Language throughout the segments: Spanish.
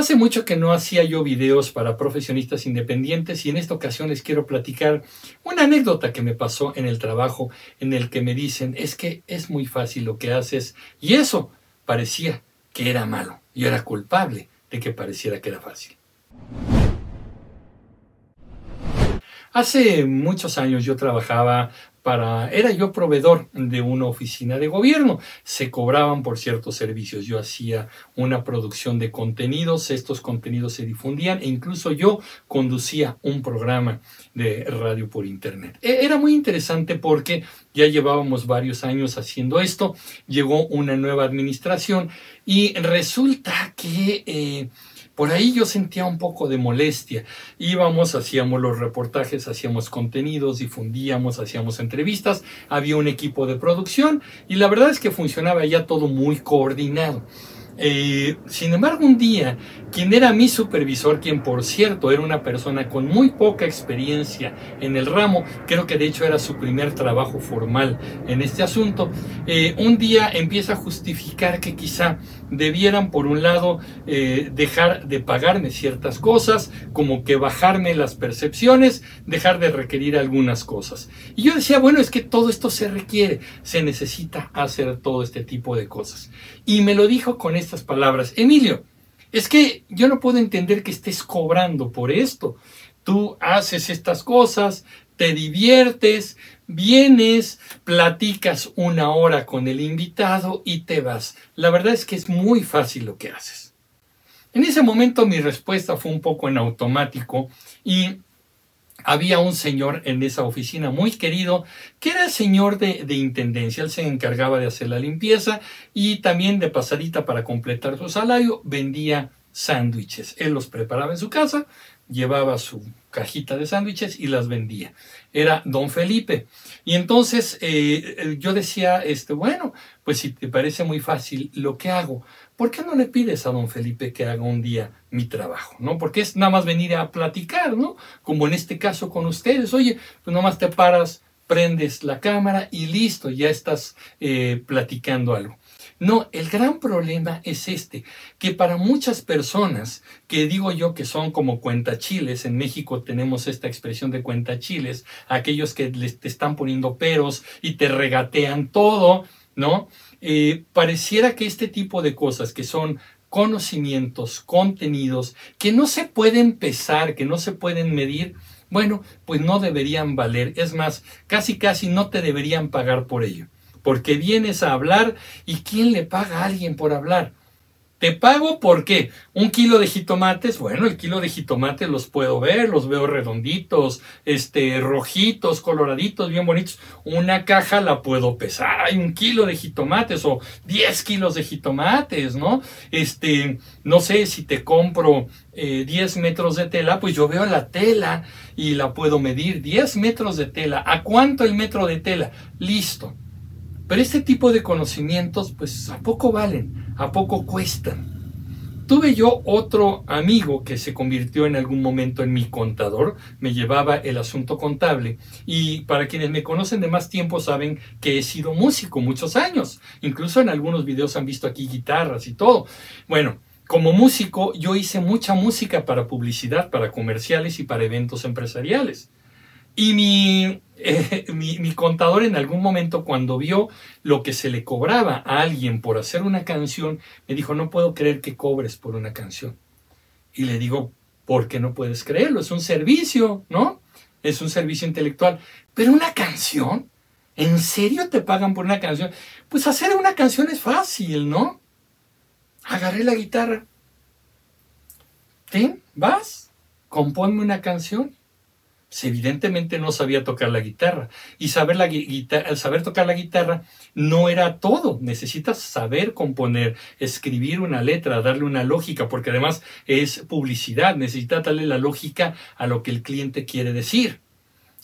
Hace mucho que no hacía yo videos para profesionistas independientes y en esta ocasión les quiero platicar una anécdota que me pasó en el trabajo en el que me dicen es que es muy fácil lo que haces y eso parecía que era malo. Yo era culpable de que pareciera que era fácil. Hace muchos años yo trabajaba para, era yo proveedor de una oficina de gobierno. Se cobraban por ciertos servicios. Yo hacía una producción de contenidos, estos contenidos se difundían e incluso yo conducía un programa de radio por internet. E, era muy interesante porque ya llevábamos varios años haciendo esto, llegó una nueva administración y resulta que... Eh, por ahí yo sentía un poco de molestia. Íbamos, hacíamos los reportajes, hacíamos contenidos, difundíamos, hacíamos entrevistas, había un equipo de producción y la verdad es que funcionaba ya todo muy coordinado. Eh, sin embargo, un día, quien era mi supervisor, quien por cierto era una persona con muy poca experiencia en el ramo, creo que de hecho era su primer trabajo formal en este asunto, eh, un día empieza a justificar que quizá debieran, por un lado, eh, dejar de pagarme ciertas cosas, como que bajarme las percepciones, dejar de requerir algunas cosas. Y yo decía, bueno, es que todo esto se requiere, se necesita hacer todo este tipo de cosas. Y me lo dijo con estas palabras, Emilio, es que yo no puedo entender que estés cobrando por esto. Tú haces estas cosas, te diviertes, vienes, platicas una hora con el invitado y te vas. La verdad es que es muy fácil lo que haces. En ese momento mi respuesta fue un poco en automático y había un señor en esa oficina muy querido que era el señor de, de, intendencia. Él se encargaba de hacer la limpieza y también de pasadita para completar su salario vendía sándwiches. Él los preparaba en su casa, llevaba su cajita de sándwiches y las vendía. Era don Felipe. Y entonces eh, yo decía, este, bueno, pues si te parece muy fácil lo que hago, ¿por qué no le pides a don Felipe que haga un día mi trabajo? ¿No? Porque es nada más venir a platicar, ¿no? Como en este caso con ustedes. Oye, pues nada más te paras, prendes la cámara y listo, ya estás eh, platicando algo. No, el gran problema es este, que para muchas personas, que digo yo que son como cuentachiles, en México tenemos esta expresión de cuentachiles, aquellos que les te están poniendo peros y te regatean todo, ¿no? Eh, pareciera que este tipo de cosas que son conocimientos, contenidos, que no se pueden pesar, que no se pueden medir, bueno, pues no deberían valer. Es más, casi casi no te deberían pagar por ello porque vienes a hablar y ¿quién le paga a alguien por hablar? Te pago porque un kilo de jitomates, bueno, el kilo de jitomates los puedo ver, los veo redonditos, este, rojitos, coloraditos, bien bonitos. Una caja la puedo pesar, hay un kilo de jitomates o 10 kilos de jitomates, ¿no? Este, no sé si te compro 10 eh, metros de tela, pues yo veo la tela y la puedo medir. 10 metros de tela, ¿a cuánto el metro de tela? Listo pero este tipo de conocimientos, pues, ¿a poco valen? ¿A poco cuestan? Tuve yo otro amigo que se convirtió en algún momento en mi contador, me llevaba el asunto contable y para quienes me conocen de más tiempo saben que he sido músico muchos años, incluso en algunos videos han visto aquí guitarras y todo. Bueno, como músico yo hice mucha música para publicidad, para comerciales y para eventos empresariales. Y mi, eh, mi, mi, contador en algún momento cuando vio lo que se le cobraba a alguien por hacer una canción, me dijo, no puedo creer que cobres por una canción. Y le digo, ¿por qué no puedes creerlo? Es un servicio, ¿no? Es un servicio intelectual. Pero una canción, ¿en serio te pagan por una canción? Pues hacer una canción es fácil, ¿no? Agarré la guitarra. ¿Ten? ¿Vas? Componme una canción pues, evidentemente no sabía tocar la guitarra. Y saber, saber tocar la guitarra no era todo. Necesitas saber componer, escribir una letra, darle una lógica, porque además es publicidad. Necesitas darle la lógica a lo que el cliente quiere decir.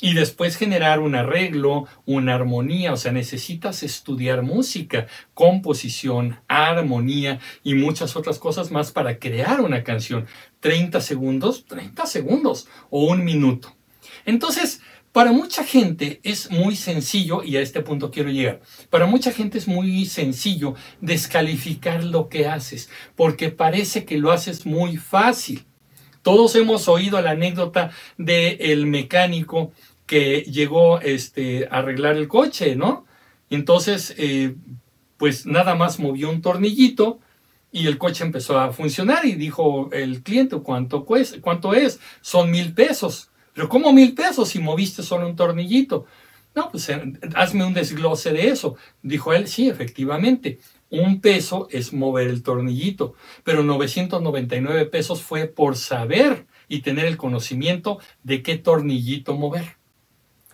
Y después generar un arreglo, una armonía, o sea, necesitas estudiar música, composición, armonía y muchas otras cosas más para crear una canción. 30 segundos, 30 segundos o un minuto. Entonces, Para mucha gente es muy sencillo, y a este punto quiero llegar, para mucha gente es muy sencillo descalificar lo que haces, porque parece que lo haces muy fácil. Todos hemos oído la anécdota del mecánico que llegó este, a arreglar el coche, ¿no? Entonces, eh, pues nada más movió un tornillito y el coche empezó a funcionar y dijo el cliente, ¿cuánto, cuánto es? Son mil pesos. Pero ¿cómo mil pesos si moviste solo un tornillito? No, pues eh, hazme un desglose de eso. Dijo él, sí, efectivamente, un peso es mover el tornillito, pero 999 pesos fue por saber y tener el conocimiento de qué tornillito mover.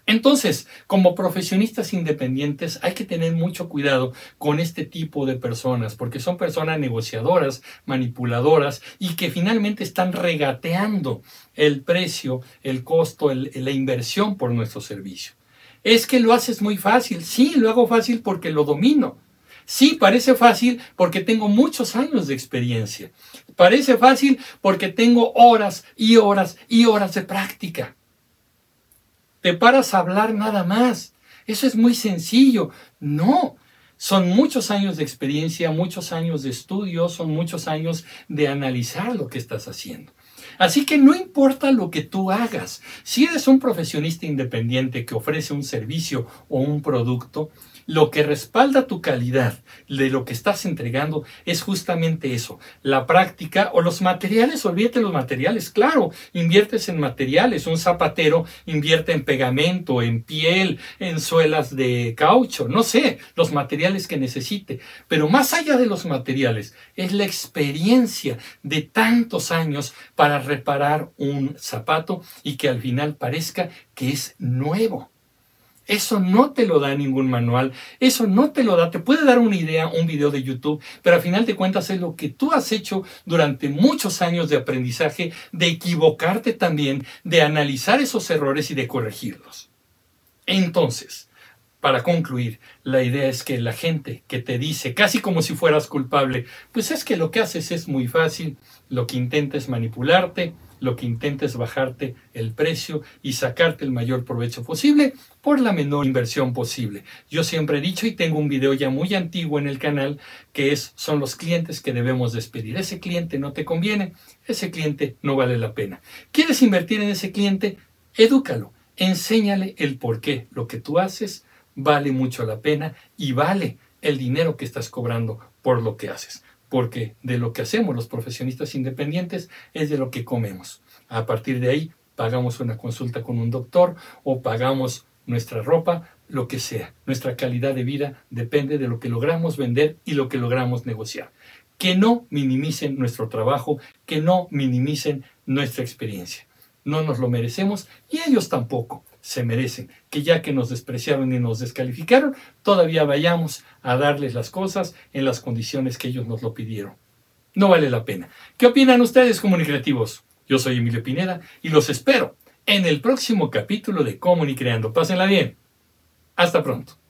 Entonces, como profesionistas independientes hay que tener mucho cuidado con este tipo de personas, porque son personas negociadoras, manipuladoras y que finalmente están regateando el precio, el costo, la inversión por nuestro servicio. Es que lo haces muy fácil. Sí, lo hago fácil porque lo domino. Sí, parece fácil porque tengo muchos años de experiencia. Parece fácil porque tengo horas y horas y horas de práctica. Te paras a hablar nada más. Eso es muy sencillo. No, son muchos años de experiencia, muchos años de estudio, son muchos años de analizar lo que estás haciendo. Así que no importa lo que tú hagas, si eres un profesionista independiente que ofrece un servicio o un producto, lo que respalda tu calidad de lo que estás entregando es justamente eso, la práctica o los materiales, olvídate los materiales, claro, inviertes en materiales, un zapatero invierte en pegamento, en piel, en suelas de caucho, no sé, los materiales que necesite, pero más allá de los materiales, es la experiencia de tantos años para reparar un zapato y que al final parezca que es nuevo. Eso no te lo da ningún manual, eso no te lo da, te puede dar una idea, un video de YouTube, pero al final de cuentas es lo que tú has hecho durante muchos años de aprendizaje, de equivocarte también, de analizar esos errores y de corregirlos. Entonces, para concluir, la idea es que la gente que te dice, casi como si fueras culpable, pues es que lo que haces es muy fácil, lo que intenta es manipularte, lo que intenta es bajarte el precio y sacarte el mayor provecho posible por la menor inversión posible. Yo siempre he dicho y tengo un video ya muy antiguo en el canal que es son los clientes que debemos despedir. Ese cliente no te conviene, ese cliente no vale la pena. ¿Quieres invertir en ese cliente? Edúcalo, enséñale el por qué lo que tú haces vale mucho la pena y vale el dinero que estás cobrando por lo que haces porque de lo que hacemos los profesionistas independientes es de lo que comemos. A partir de ahí pagamos una consulta con un doctor o pagamos nuestra ropa, lo que sea. Nuestra calidad de vida depende de lo que logramos vender y lo que logramos negociar. Que no minimicen nuestro trabajo, que no minimicen nuestra experiencia. No nos lo merecemos y ellos tampoco se merecen, que ya que nos despreciaron y nos descalificaron, todavía vayamos a darles las cosas en las condiciones que ellos nos lo pidieron. No vale la pena. ¿Qué opinan ustedes, comunicativos? Yo soy Emilio Pineda y los espero en el próximo capítulo de Comunicreando. Pásenla bien. Hasta pronto.